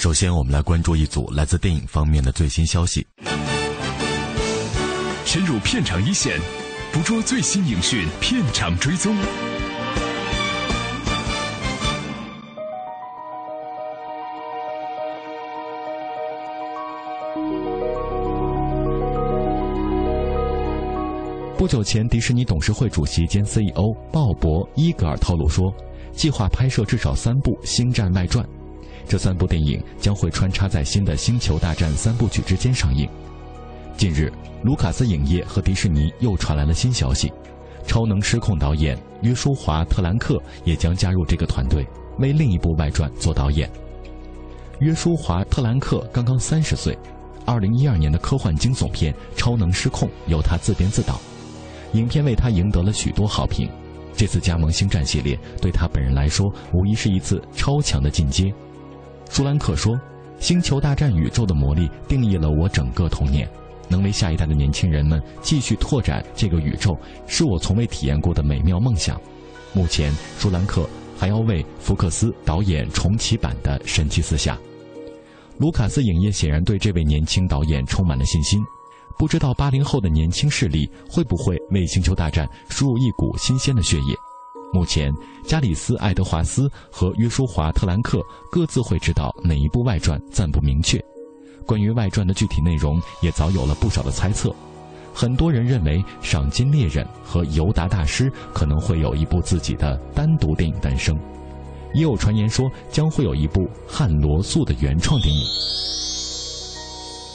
首先，我们来关注一组来自电影方面的最新消息。深入片场一线，捕捉最新影讯，片场追踪。不久前，迪士尼董事会主席兼 CEO 鲍勃·伊格尔透露说，计划拍摄至少三部《星战外传》，这三部电影将会穿插在新的《星球大战》三部曲之间上映。近日，卢卡斯影业和迪士尼又传来了新消息，《超能失控》导演约书华·特兰克也将加入这个团队，为另一部外传做导演。约书华·特兰克刚刚三十岁，二零一二年的科幻惊悚片《超能失控》由他自编自导。影片为他赢得了许多好评，这次加盟星战系列对他本人来说无疑是一次超强的进阶。舒兰克说：“星球大战宇宙的魔力定义了我整个童年，能为下一代的年轻人们继续拓展这个宇宙，是我从未体验过的美妙梦想。”目前，舒兰克还要为福克斯导演重启版的《神奇四侠》。卢卡斯影业显然对这位年轻导演充满了信心。不知道八零后的年轻势力会不会为《星球大战》输入一股新鲜的血液？目前，加里斯·爱德华斯和约书华·特兰克各自会执导哪一部外传暂不明确。关于外传的具体内容，也早有了不少的猜测。很多人认为，《赏金猎人》和《尤达大师》可能会有一部自己的单独电影诞生，也有传言说将会有一部汉罗素的原创电影。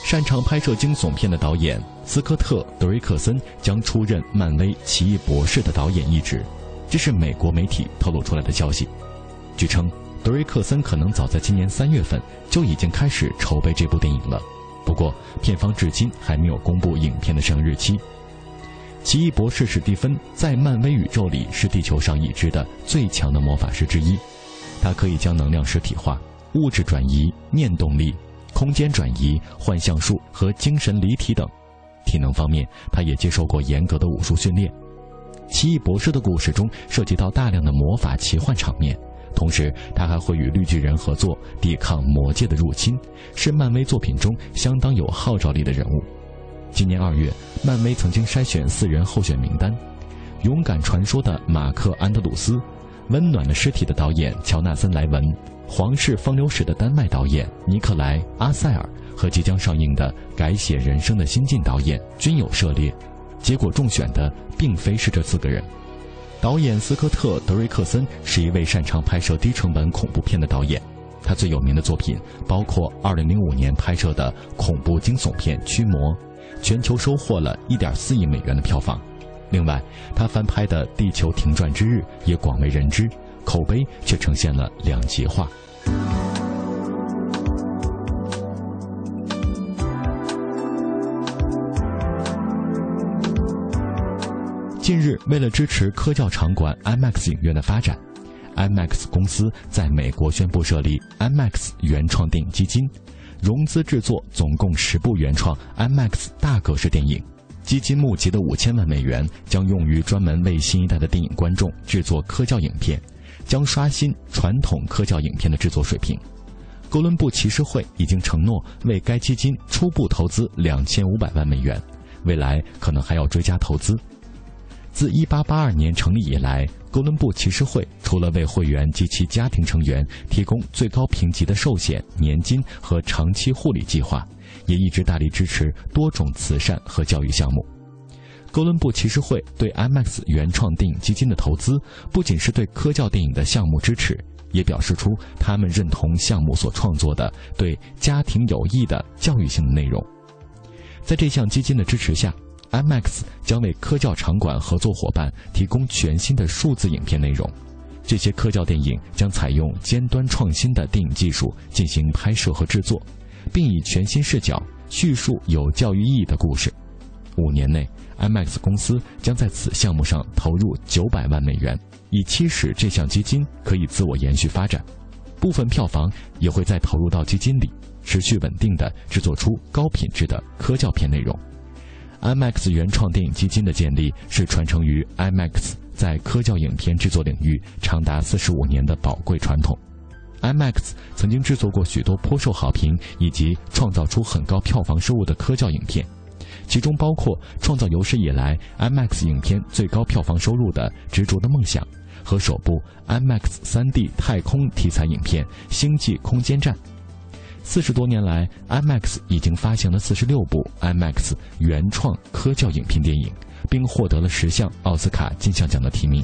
擅长拍摄惊悚片的导演斯科特·德瑞克森将出任漫威《奇异博士》的导演一职，这是美国媒体透露出来的消息。据称，德瑞克森可能早在今年三月份就已经开始筹备这部电影了，不过片方至今还没有公布影片的上映日期。奇异博士史蒂芬在漫威宇宙里是地球上已知的最强的魔法师之一，他可以将能量实体化、物质转移、念动力。空间转移、幻象术和精神离体等，体能方面，他也接受过严格的武术训练。奇异博士的故事中涉及到大量的魔法奇幻场面，同时他还会与绿巨人合作抵抗魔界的入侵，是漫威作品中相当有号召力的人物。今年二月，漫威曾经筛选四人候选名单：勇敢传说的马克·安德鲁斯，温暖的尸体的导演乔纳森·莱文。《皇室风流史》的丹麦导演尼克莱·阿塞尔和即将上映的《改写人生的新晋》导演均有涉猎，结果中选的并非是这四个人。导演斯科特·德瑞克森是一位擅长拍摄低成本恐怖片的导演，他最有名的作品包括2005年拍摄的恐怖惊悚片《驱魔》，全球收获了一点四亿美元的票房。另外，他翻拍的《地球停转之日》也广为人知。口碑却呈现了两极化。近日，为了支持科教场馆 IMAX 影院的发展，IMAX 公司在美国宣布设立 IMAX 原创电影基金，融资制作总共十部原创 IMAX 大格式电影。基金募集的五千万美元将用于专门为新一代的电影观众制作科教影片。将刷新传统科教影片的制作水平。哥伦布骑士会已经承诺为该基金初步投资两千五百万美元，未来可能还要追加投资。自一八八二年成立以来，哥伦布骑士会除了为会员及其家庭成员提供最高评级的寿险、年金和长期护理计划，也一直大力支持多种慈善和教育项目。哥伦布骑士会对 IMAX 原创电影基金的投资，不仅是对科教电影的项目支持，也表示出他们认同项目所创作的对家庭有益的教育性的内容。在这项基金的支持下，IMAX 将为科教场馆合作伙伴提供全新的数字影片内容。这些科教电影将采用尖端创新的电影技术进行拍摄和制作，并以全新视角叙述有教育意义的故事。五年内，IMAX 公司将在此项目上投入九百万美元，以期使这项基金可以自我延续发展。部分票房也会再投入到基金里，持续稳定地制作出高品质的科教片内容。IMAX 原创电影基金的建立是传承于 IMAX 在科教影片制作领域长达四十五年的宝贵传统。IMAX 曾经制作过许多颇受好评以及创造出很高票房收入的科教影片，其中包括创造有史以来 IMAX 影片最高票房收入的《执着的梦想》和首部 IMAX 3D 太空题材影片《星际空间站》。四十多年来，IMAX 已经发行了四十六部 IMAX 原创科教影片电影，并获得了十项奥斯卡金像奖的提名。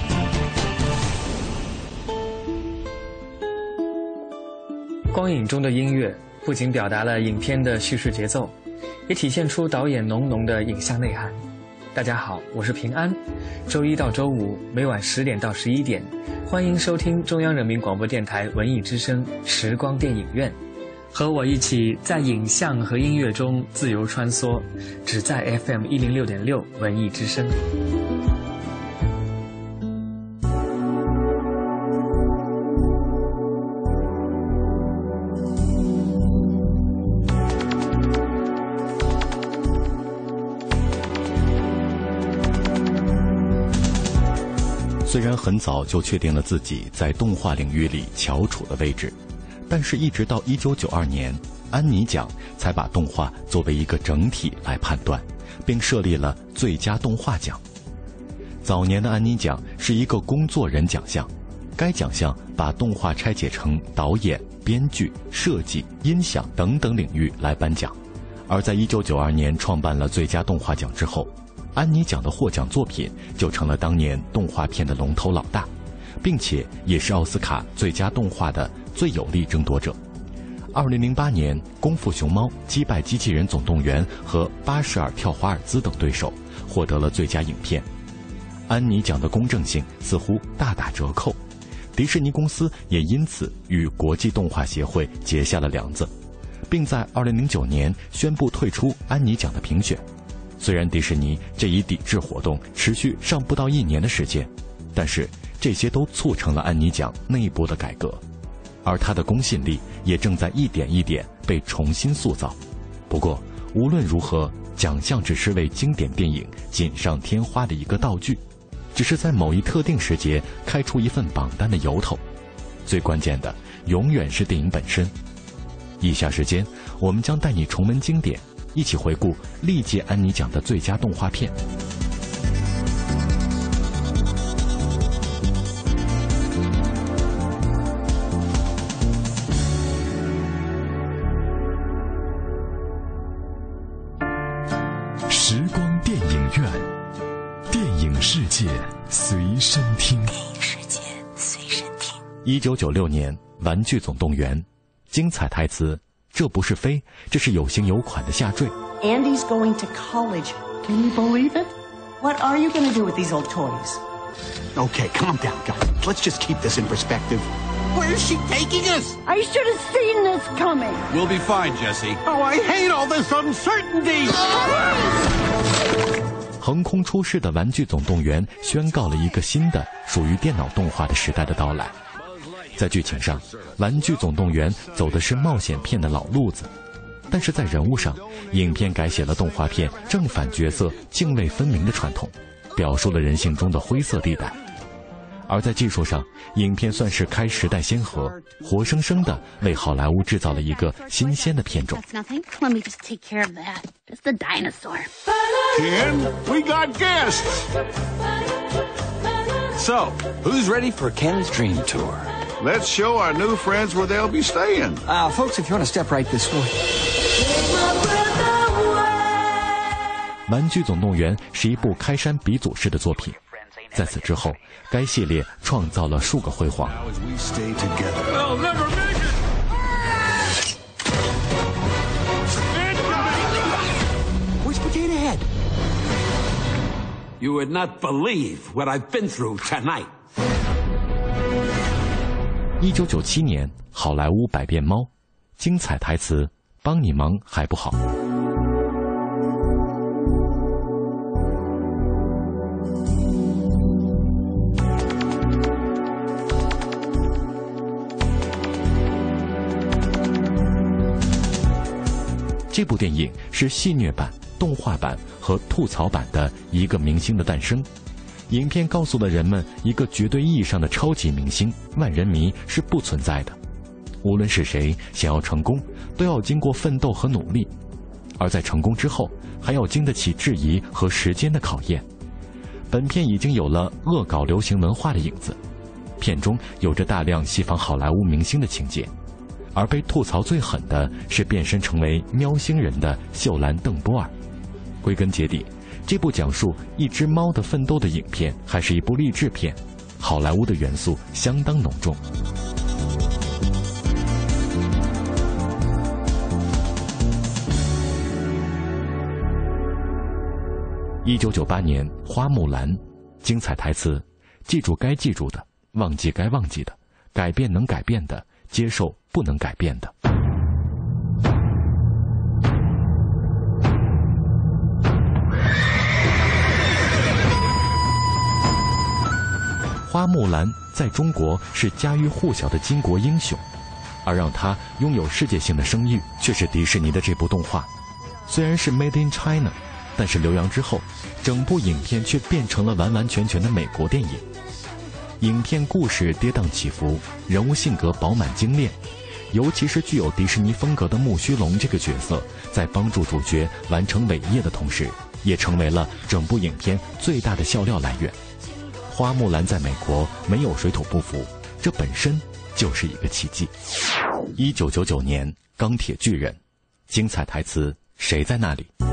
光影中的音乐不仅表达了影片的叙事节奏，也体现出导演浓浓的影像内涵。大家好，我是平安。周一到周五每晚十点到十一点，欢迎收听中央人民广播电台文艺之声时光电影院，和我一起在影像和音乐中自由穿梭，只在 FM 一零六点六文艺之声。虽然很早就确定了自己在动画领域里翘楚的位置，但是一直到一九九二年，安妮奖才把动画作为一个整体来判断，并设立了最佳动画奖。早年的安妮奖是一个工作人奖项，该奖项把动画拆解成导演、编剧、设计、音响等等领域来颁奖，而在一九九二年创办了最佳动画奖之后。安妮奖的获奖作品就成了当年动画片的龙头老大，并且也是奥斯卡最佳动画的最有力争夺者。二零零八年，《功夫熊猫》击败《机器人总动员》和《巴什尔跳华尔兹》等对手，获得了最佳影片。安妮奖的公正性似乎大打折扣，迪士尼公司也因此与国际动画协会结下了梁子，并在二零零九年宣布退出安妮奖的评选。虽然迪士尼这一抵制活动持续上不到一年的时间，但是这些都促成了安妮奖内部的改革，而它的公信力也正在一点一点被重新塑造。不过，无论如何，奖项只是为经典电影锦上添花的一个道具，只是在某一特定时节开出一份榜单的由头。最关键的，永远是电影本身。以下时间，我们将带你重温经典。一起回顾历届安妮奖的最佳动画片。时光电影院，电影世界随身听。电影世界随身听。一九九六年，《玩具总动员》，精彩台词。这不是飞，这是有型有款的下坠。Andy's going to college. Can you believe it? What are you going to do with these old toys? Okay, calm down, guys. Let's just keep this in perspective. Where's she taking us? I should have seen this coming. We'll be fine, Jesse. Oh, I hate all this uncertainty. 横空出世的《玩具总动员》宣告了一个新的属于电脑动画的时代的到来。 在剧情上，《玩具总动员》走的是冒险片的老路子，但是在人物上，影片改写了动画片正反角色泾渭分明的传统，表述了人性中的灰色地带；而在技术上，影片算是开时代先河，活生生的为好莱坞制造了一个新鲜的片种。Ken, we got guests. So, who's ready for Ken's dream tour? Let's show our new friends where they'll be staying. Uh, folks, if you want to step right this way.《玩具总动员》是一部开山鼻祖式的作品，在此之后，该系列创造了数个辉煌。 Now as we stay together. I'll never make it! Where's Potato Head? You would not believe what I've been through tonight. 一九九七年，好莱坞百变猫，精彩台词，帮你忙还不好。这部电影是戏谑版、动画版和吐槽版的一个明星的诞生。影片告诉了人们，一个绝对意义上的超级明星、万人迷是不存在的。无论是谁想要成功，都要经过奋斗和努力，而在成功之后，还要经得起质疑和时间的考验。本片已经有了恶搞流行文化的影子，片中有着大量西方好莱坞明星的情节，而被吐槽最狠的是变身成为喵星人的秀兰·邓波尔。归根结底，这部讲述一只猫的奋斗的影片还是一部励志片，好莱坞的元素相当浓重。一九九八年，《花木兰》，精彩台词：记住该记住的，忘记该忘记的，改变能改变的，接受不能改变的。花木兰在中国是家喻户晓的巾帼英雄，而让她拥有世界性的声誉，却是迪士尼的这部动画。虽然是 Made in China，但是留洋之后，整部影片却变成了完完全全的美国电影。影片故事跌宕起伏，人物性格饱满精炼，尤其是具有迪士尼风格的木须龙这个角色，在帮助主角完成伟业的同时，也成为了整部影片最大的笑料来源。花木兰在美国没有水土不服，这本身就是一个奇迹。一九九九年，《钢铁巨人》，精彩台词：谁在那里？《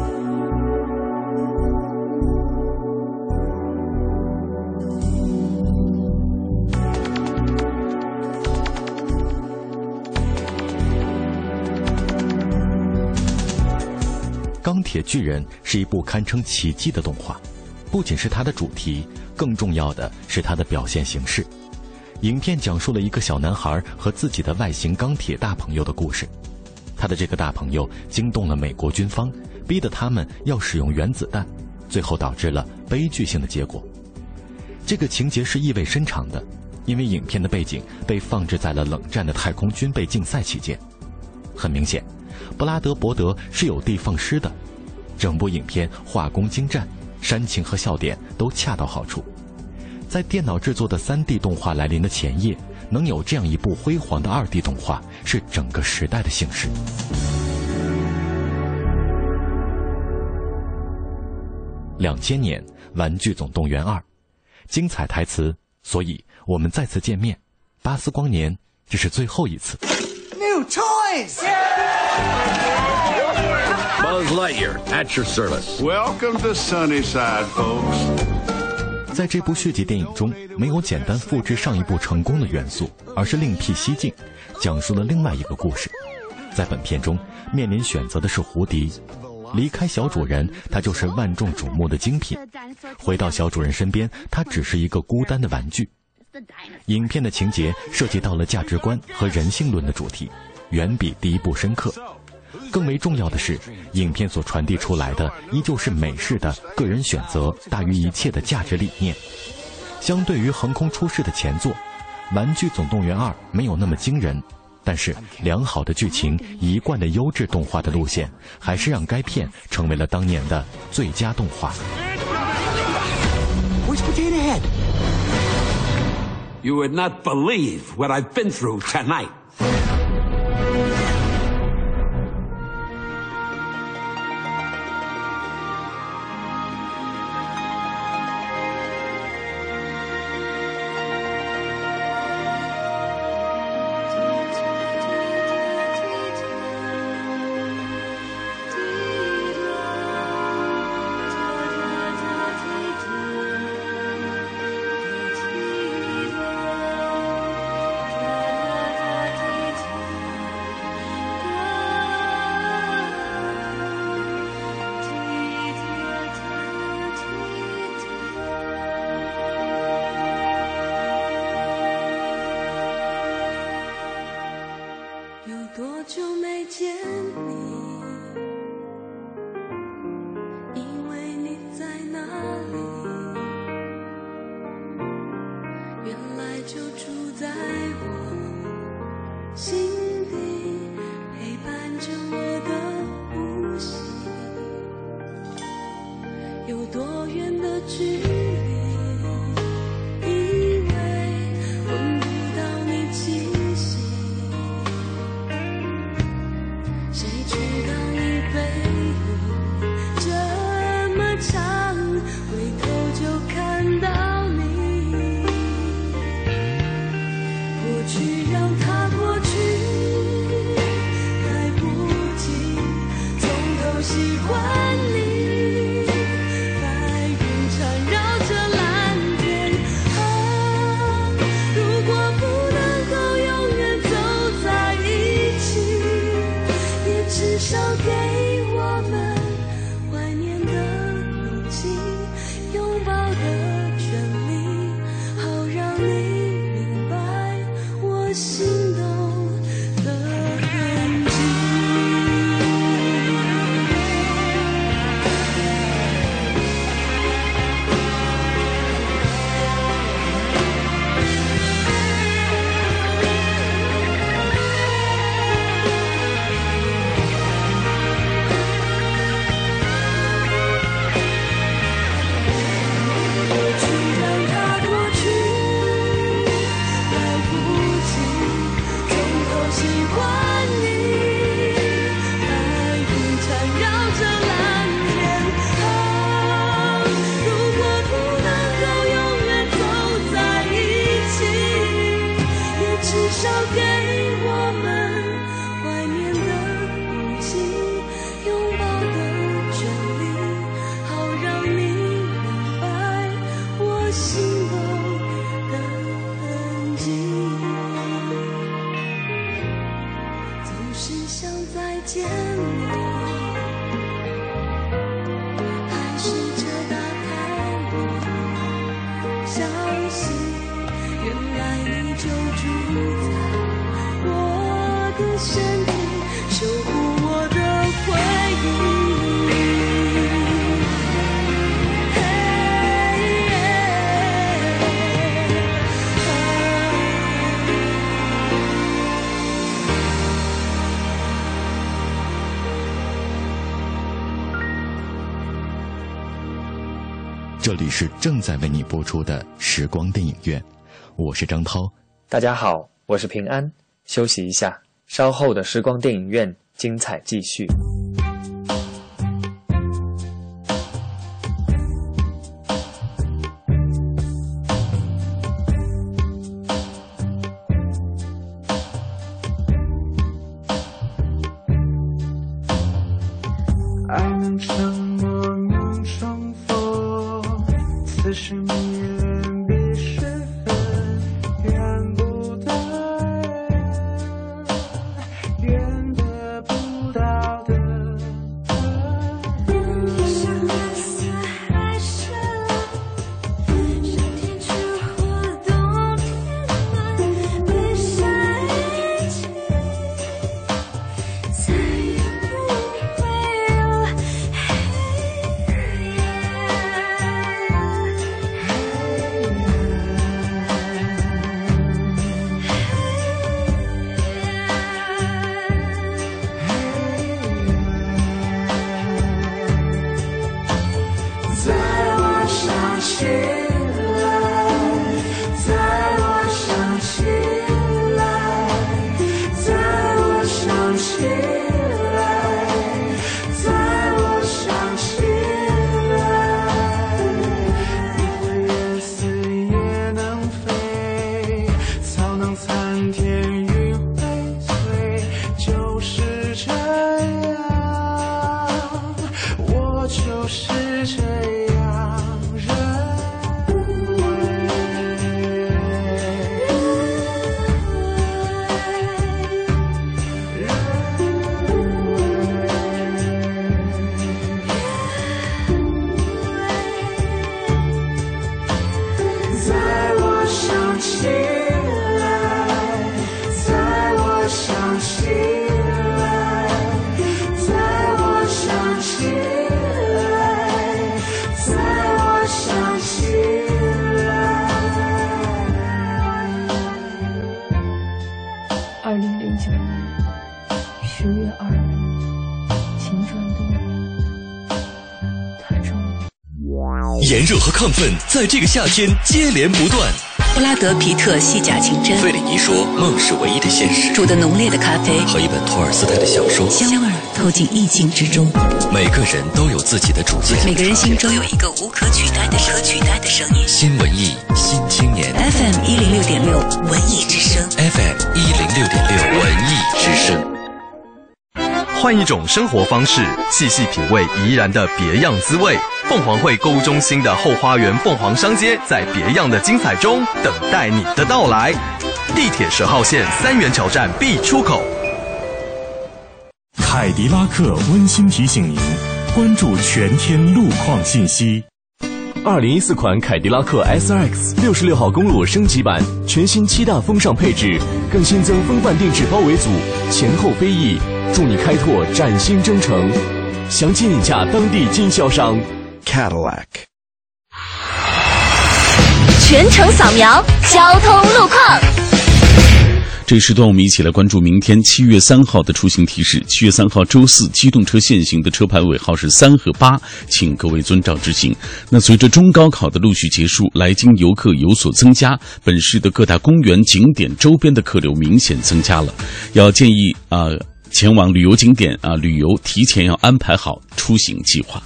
钢铁巨人》是一部堪称奇迹的动画，不仅是它的主题。更重要的是它的表现形式。影片讲述了一个小男孩和自己的外形钢铁大朋友的故事。他的这个大朋友惊动了美国军方，逼得他们要使用原子弹，最后导致了悲剧性的结果。这个情节是意味深长的，因为影片的背景被放置在了冷战的太空军备竞赛期间。很明显，布拉德伯德是有的放矢的。整部影片画工精湛。煽情和笑点都恰到好处，在电脑制作的 3D 动画来临的前夜，能有这样一部辉煌的 2D 动画，是整个时代的幸事。两千年，《玩具总动员二》，精彩台词，所以我们再次见面。巴斯光年，这是最后一次。New toys! Buzz Lightyear at your service. Welcome to Sunnyside, folks. 在这部续集电影中，没有简单复制上一部成功的元素，而是另辟蹊径，讲述了另外一个故事。在本片中，面临选择的是胡迪，离开小主人，他就是万众瞩目的精品；回到小主人身边，他只是一个孤单的玩具。影片的情节涉及到了价值观和人性论的主题，远比第一部深刻。更为重要的是，影片所传递出来的依旧是美式的个人选择大于一切的价值理念。相对于横空出世的前作，《玩具总动员2》没有那么惊人，但是良好的剧情、一贯的优质动画的路线，还是让该片成为了当年的最佳动画。Where's Potato Head? You would not believe what I've been through tonight. 是正在为你播出的时光电影院，我是张涛。大家好，我是平安。休息一下，稍后的时光电影院精彩继续。亢奋在这个夏天接连不断。布拉德皮特细假情真。费里尼说：“梦是唯一的现实。”煮的浓烈的咖啡和一本托尔斯泰的小说，香味透进意境之中。每个人都有自己的主见，每个人心中有一个无可取代的、可取代的声音。新文艺，新青年。FM 一零六点六，文艺之声。FM 一零六点六，文艺之声。换一种生活方式，细细品味怡然的别样滋味。凤凰汇购物中心的后花园凤凰商街，在别样的精彩中等待你的到来。地铁十号线三元桥站 B 出口。凯迪拉克温馨提醒您：关注全天路况信息。二零一四款凯迪拉克 SRX 六十六号公路升级版，全新七大风尚配置，更新增风范定制包围组，前后飞翼，助你开拓崭新征程。详情请洽当地经销商 Cadillac。全程扫描交通路况。这一时段，我们一起来关注明天七月三号的出行提示。七月三号周四，机动车限行的车牌尾号是三和八，请各位遵照执行。那随着中高考的陆续结束，来京游客有所增加，本市的各大公园景点周边的客流明显增加了，要建议啊前往旅游景点啊旅游提前要安排好出行计划。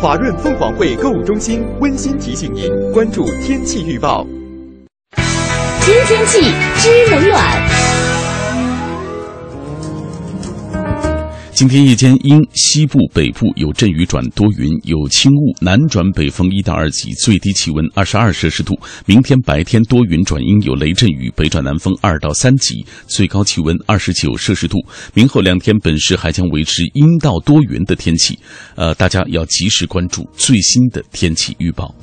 华润凤凰汇购物中心温馨提醒您关注天气预报。知天气，知冷暖。今天夜间因西部、北部有阵雨转多云，有轻雾，南转北风一到二级，最低气温二十二摄氏度。明天白天多云转阴，有雷阵雨，北转南风二到三级，最高气温二十九摄氏度。明后两天本市还将维持阴到多云的天气，呃，大家要及时关注最新的天气预报。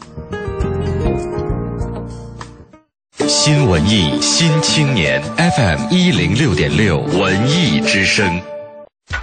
新文艺新青年 FM 一零六点六文艺之声，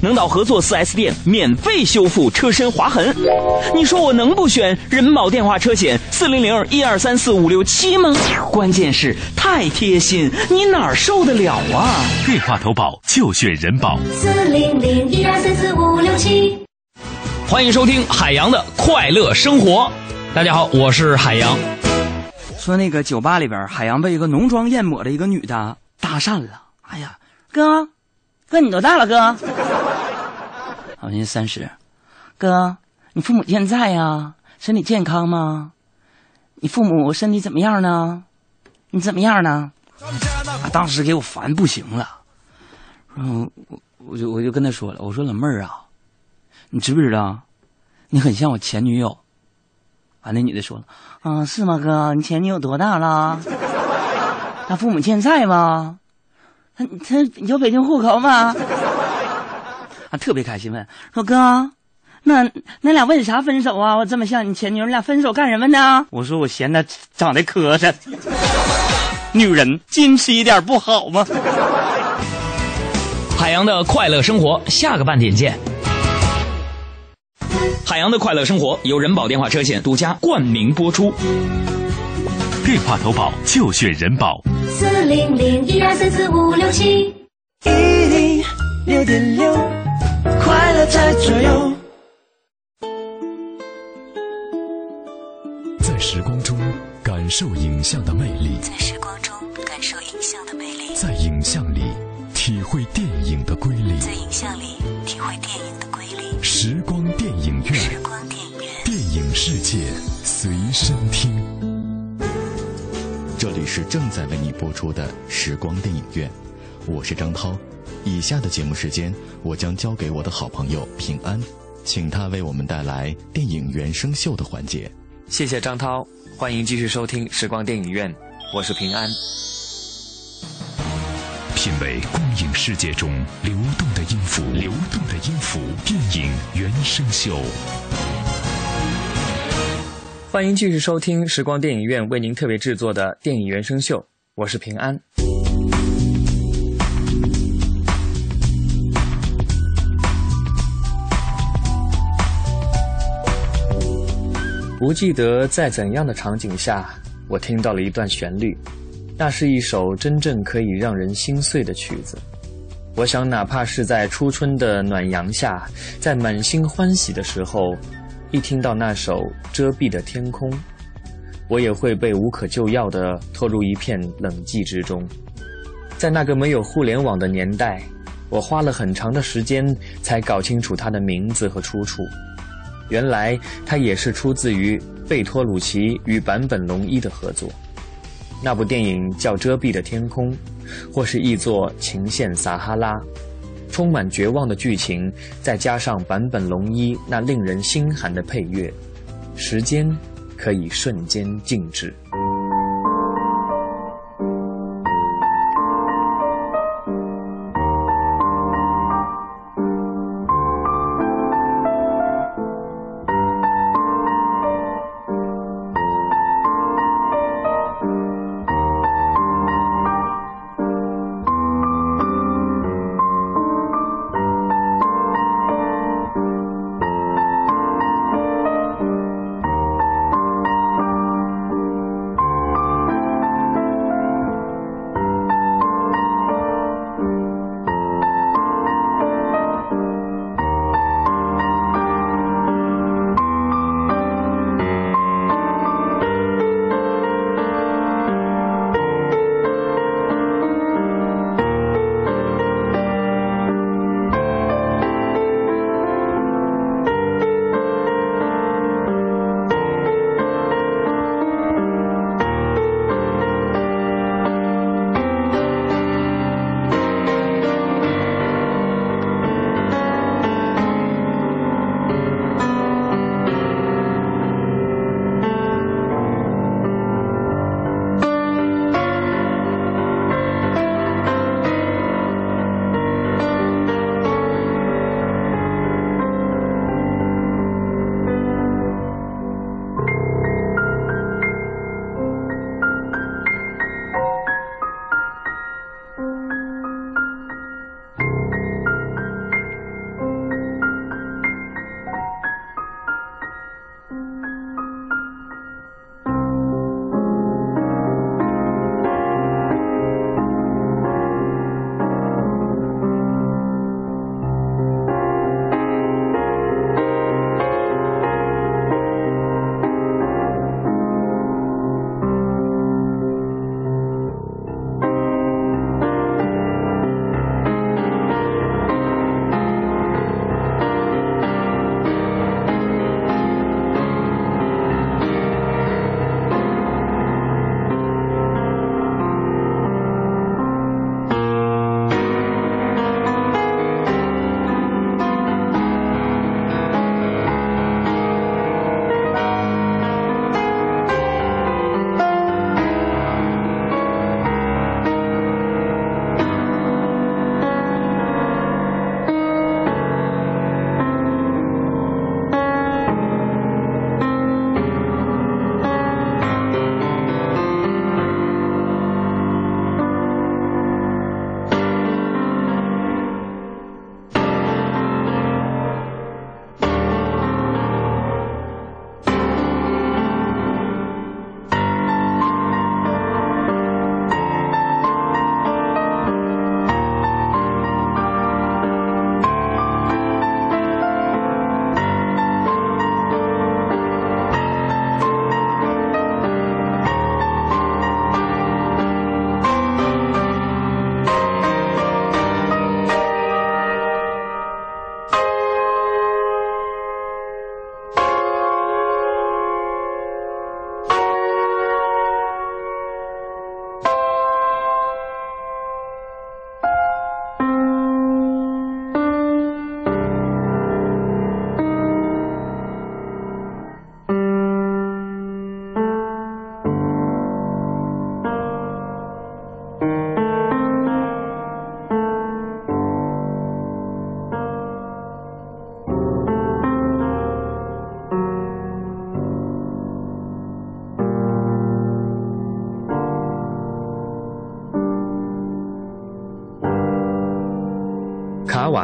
能到合作 4S 店免费修复车身划痕，你说我能不选人保电话车险四零零一二三四五六七吗？关键是太贴心，你哪受得了啊？电话投保就选人保四零零一二三四五六七。欢迎收听海洋的快乐生活，大家好，我是海洋。说那个酒吧里边，海洋被一个浓妆艳抹的一个女的搭讪了。哎呀，哥，哥你多大了，哥？好像三十，哥，你父母健在呀？身体健康吗？你父母身体怎么样呢？你怎么样呢？啊，当时给我烦不行了。然后，我我就我就跟他说了，我说老妹儿啊，你知不知道，你很像我前女友。完，那女的说了，啊，是吗，哥？你前女友多大了？他父母健在吗？他他有北京户口吗？特别开心问说哥，那那俩为啥分手啊？我这么像你前女友，你俩分手干什么呢？我说我嫌她长得磕碜。女人矜持一点不好吗？海洋的快乐生活，下个半点见。海洋的快乐生活由人保电话车险独家冠名播出，电话投保就选人保四零零一二三四五六七一零六点六。快乐在左右，在时光中感受影像的魅力，在时光中感受影像的魅力，在影像里体会电影的瑰丽，在影像里体会电影的瑰丽。时光电影院，时光电影院，电影世界随身听。这里是正在为你播出的时光电影院，我是张涛。以下的节目时间，我将交给我的好朋友平安，请他为我们带来电影原声秀的环节。谢谢张涛，欢迎继续收听时光电影院，我是平安。品味光影世界中流动的音符，流动的音符，电影原声秀。欢迎继续收听时光电影院为您特别制作的电影原声秀，我是平安。不记得在怎样的场景下，我听到了一段旋律，那是一首真正可以让人心碎的曲子。我想，哪怕是在初春的暖阳下，在满心欢喜的时候，一听到那首《遮蔽的天空》，我也会被无可救药地拖入一片冷寂之中。在那个没有互联网的年代，我花了很长的时间才搞清楚它的名字和出处。原来它也是出自于贝托鲁奇与坂本龙一的合作。那部电影叫《遮蔽的天空》，或是译作《情陷撒哈拉》。充满绝望的剧情，再加上坂本龙一那令人心寒的配乐，时间可以瞬间静止。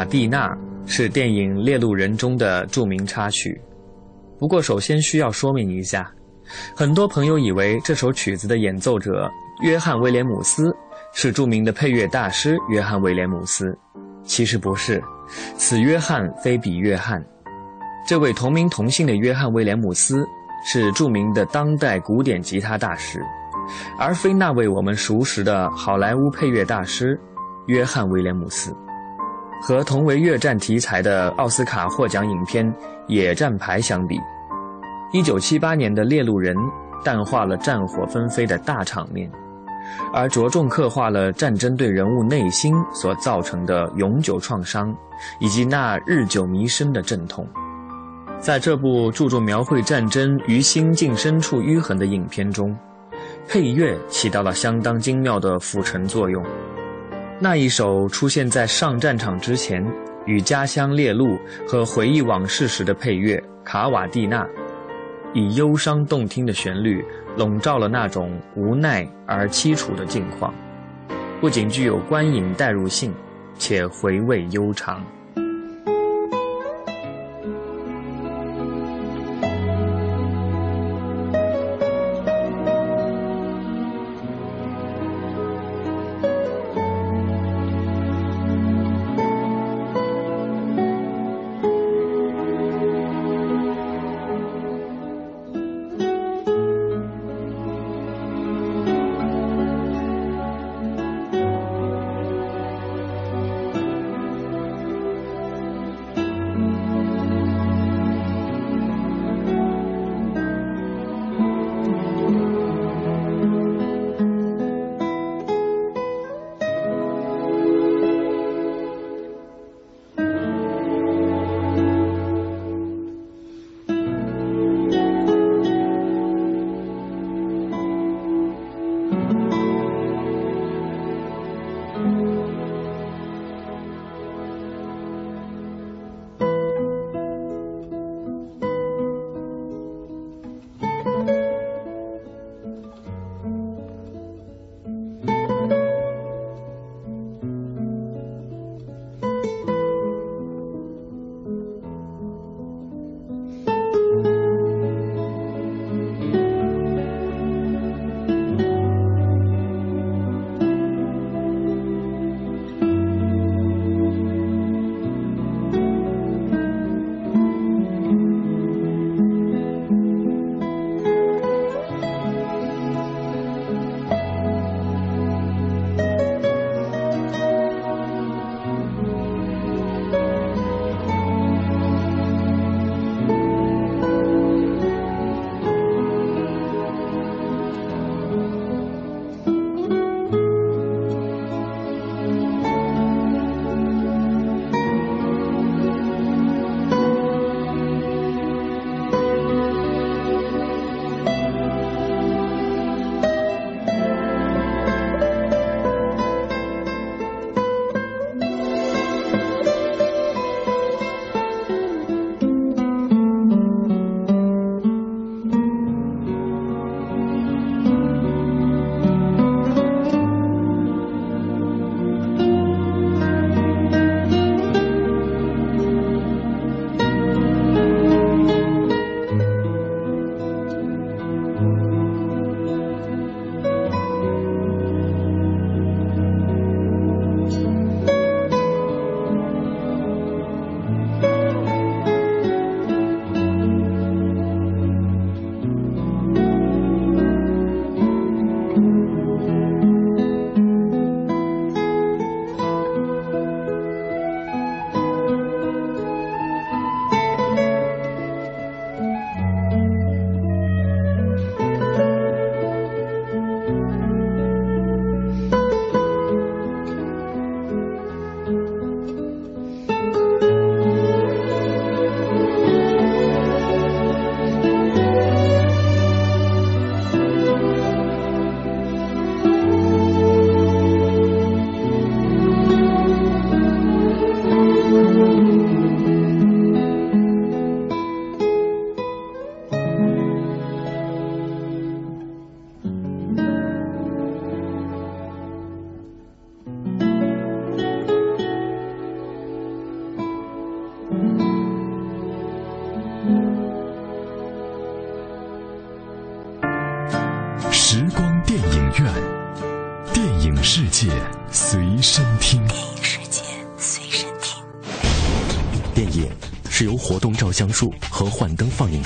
卡瓦蒂娜是电影《猎鹿人》中的著名插曲。不过，首先需要说明一下，很多朋友以为这首曲子的演奏者约翰·威廉姆斯是著名的配乐大师约翰·威廉姆斯，其实不是，此约翰非彼约翰。这位同名同姓的约翰·威廉姆斯是著名的当代古典吉他大师，而非那位我们熟识的好莱坞配乐大师约翰·威廉姆斯。和同为越战题材的奥斯卡获奖影片《野战排》相比，1978年的《猎鹿人》淡化了战火纷飞的大场面，而着重刻画了战争对人物内心所造成的永久创伤，以及那日久弥深的阵痛。在这部注重描绘战争于心境深处淤痕的影片中，配乐起到了相当精妙的辅衬作用。那一首出现在上战场之前，与家乡猎鹿和回忆往事时的配乐《卡瓦蒂娜》，以忧伤动听的旋律笼罩了那种无奈而凄楚的境况，不仅具有观影代入性，且回味悠长。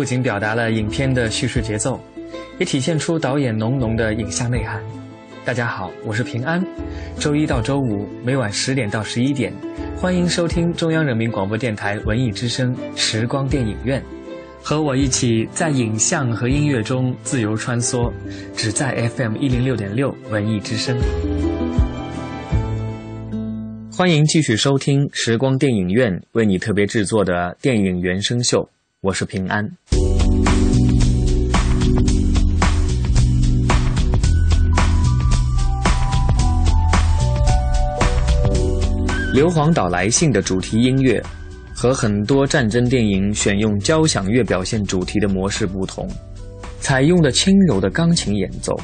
不仅表达了影片的叙事节奏，也体现出导演浓浓的影像内涵。大家好，我是平安。周一到周五每晚十点到十一点，欢迎收听中央人民广播电台文艺之声时光电影院，和我一起在影像和音乐中自由穿梭，只在 FM 一零六点六文艺之声。欢迎继续收听时光电影院为你特别制作的电影原声秀，我是平安。《硫磺岛来信》的主题音乐，和很多战争电影选用交响乐表现主题的模式不同，采用的轻柔的钢琴演奏，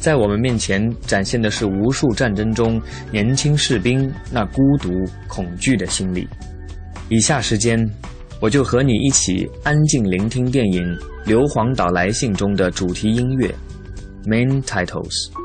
在我们面前展现的是无数战争中年轻士兵那孤独、恐惧的心理。以下时间，我就和你一起安静聆听电影《硫磺岛来信》中的主题音乐，Main Titles。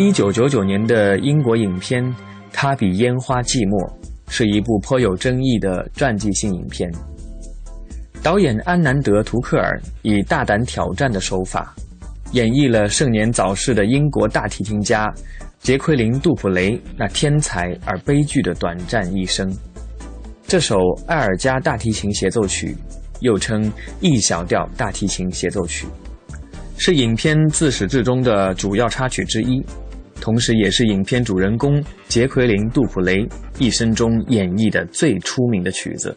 一九九九年的英国影片《他比烟花寂寞》是一部颇有争议的传记性影片。导演安南德·图克尔以大胆挑战的手法，演绎了盛年早逝的英国大提琴家杰奎琳·杜普雷那天才而悲剧的短暂一生。这首艾尔加大提琴协奏曲，又称 E 小调大提琴协奏曲，是影片自始至终的主要插曲之一。同时，也是影片主人公杰奎琳·杜普雷一生中演绎的最出名的曲子。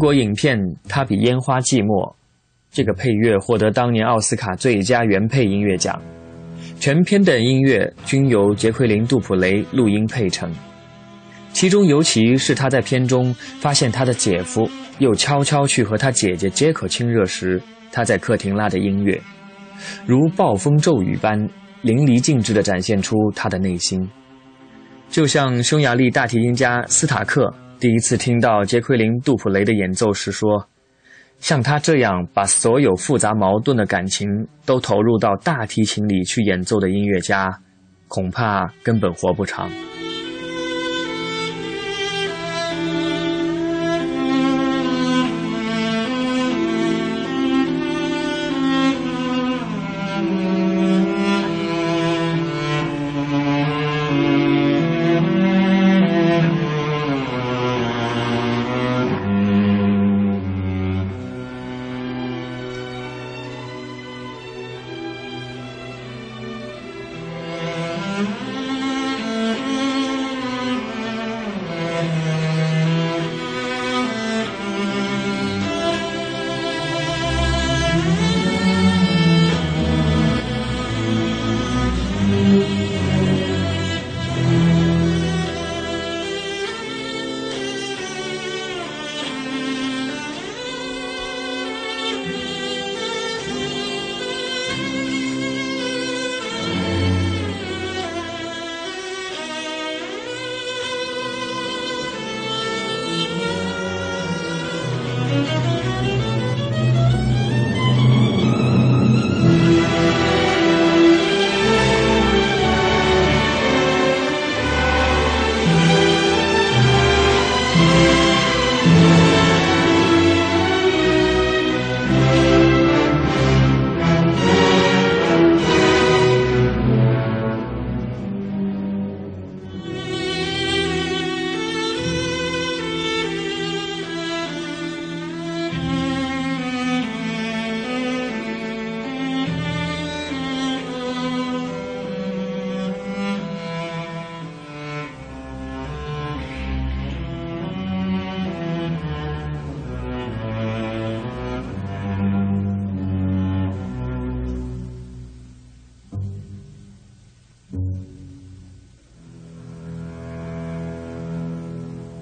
国影片《他比烟花寂寞》，这个配乐获得当年奥斯卡最佳原配音乐奖。全片的音乐均由杰奎琳·杜普雷录音配成，其中尤其是他在片中发现他的姐夫又悄悄去和他姐姐杰克亲热时，他在客厅拉的音乐，如暴风骤雨般淋漓尽致地展现出他的内心。就像匈牙利大提琴家斯塔克第一次听到杰奎琳·杜普雷的演奏时说。像他这样把所有复杂矛盾的感情都投入到大提琴里去演奏的音乐家，恐怕根本活不长。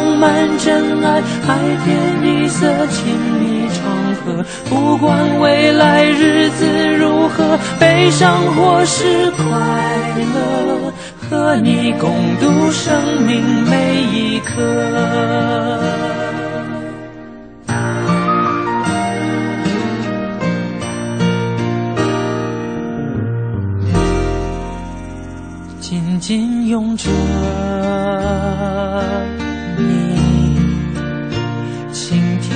充满真爱，海天一色，亲密长河。不管未来日子如何，悲伤或是快乐。和你共度生命每一刻，紧紧拥着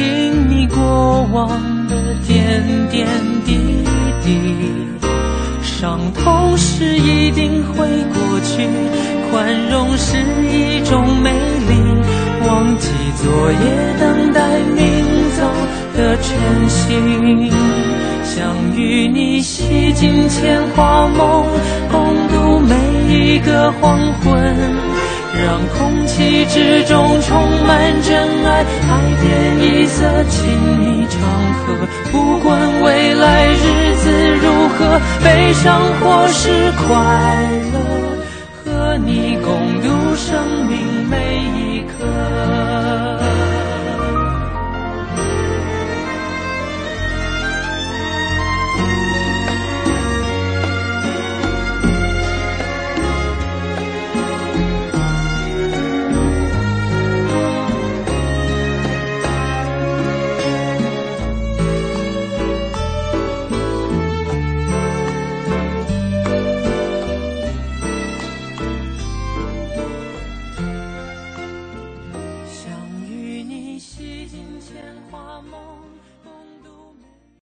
听你过往的点点滴滴。伤痛是一定会过去，宽容是一种美丽。忘记昨夜，等待明早的晨星。想与你洗尽铅华梦，共度每一个黄昏，让空气之中充满真爱，海天一色，亲密长河。不管未来日子如何，悲伤或是快乐，和你共度生命每一刻。